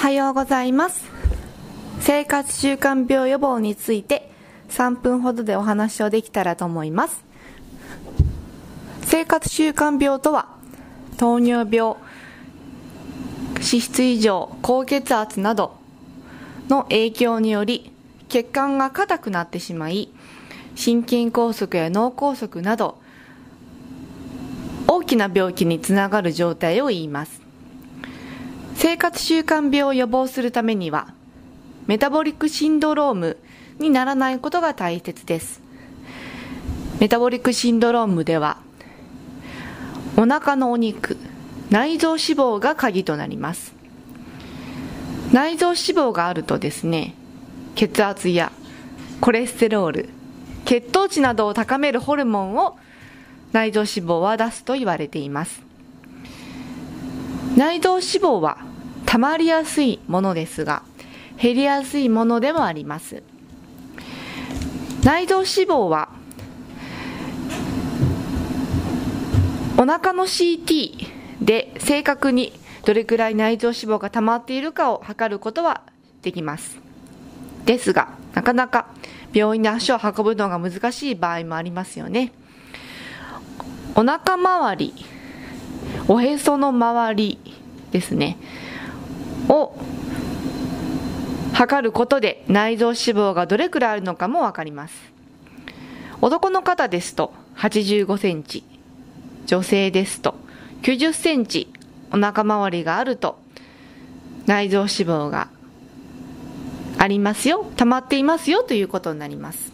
はようございます。生活習慣病予防について3分ほどでお話をできたらと思います。生活習慣病とは糖尿病脂質異常高血圧などの影響により血管が硬くなってしまい心筋梗塞や脳梗塞など大きな病気につながる状態を言います。生活習慣病を予防するためにはメタボリックシンドロームにならないことが大切です。メタボリックシンドロームではお腹のお肉内臓脂肪が鍵となります。内臓脂肪があるとですね血圧やコレステロール血糖値などを高めるホルモンを内臓脂肪は出すと言われています。内臓脂肪は溜まりやすいものですが減りやすいものでもあります。内臓脂肪はお腹の CT で正確にどれくらい内臓脂肪が溜まっているかを測ることはできます。ですがなかなか病院に足を運ぶのが難しい場合もありますよね。お腹周りおへその周りですね。を測ることで内臓脂肪がどれくらいあるのかも分かります。男の方ですと85センチ。女性ですと90センチお腹周りがあると内臓脂肪がありますよ溜まっていますよということになります。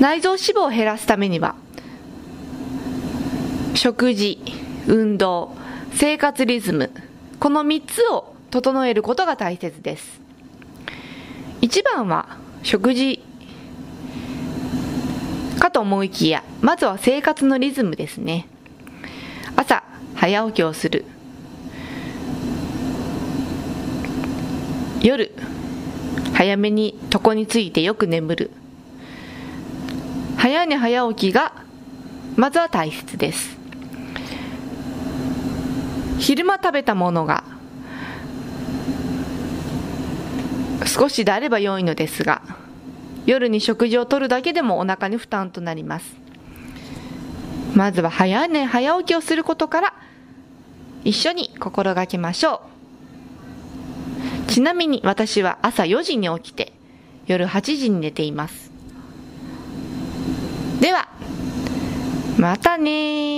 内臓脂肪を減らすためには食事運動生活リズム。この3つを整えることが大切です。一番は食事。かと思いきやまずは生活のリズムですね。朝早起きをする。夜早めに床についてよく眠る。早寝早起きがまずは大切です。昼間食べたものが少しであれば良いのですが夜に食事をとるだけでもお腹に負担となります。まずは早寝早起きをすることから一緒に心がけましょう。ちなみに私は朝4時に起きて夜8時に寝ています。ではまたね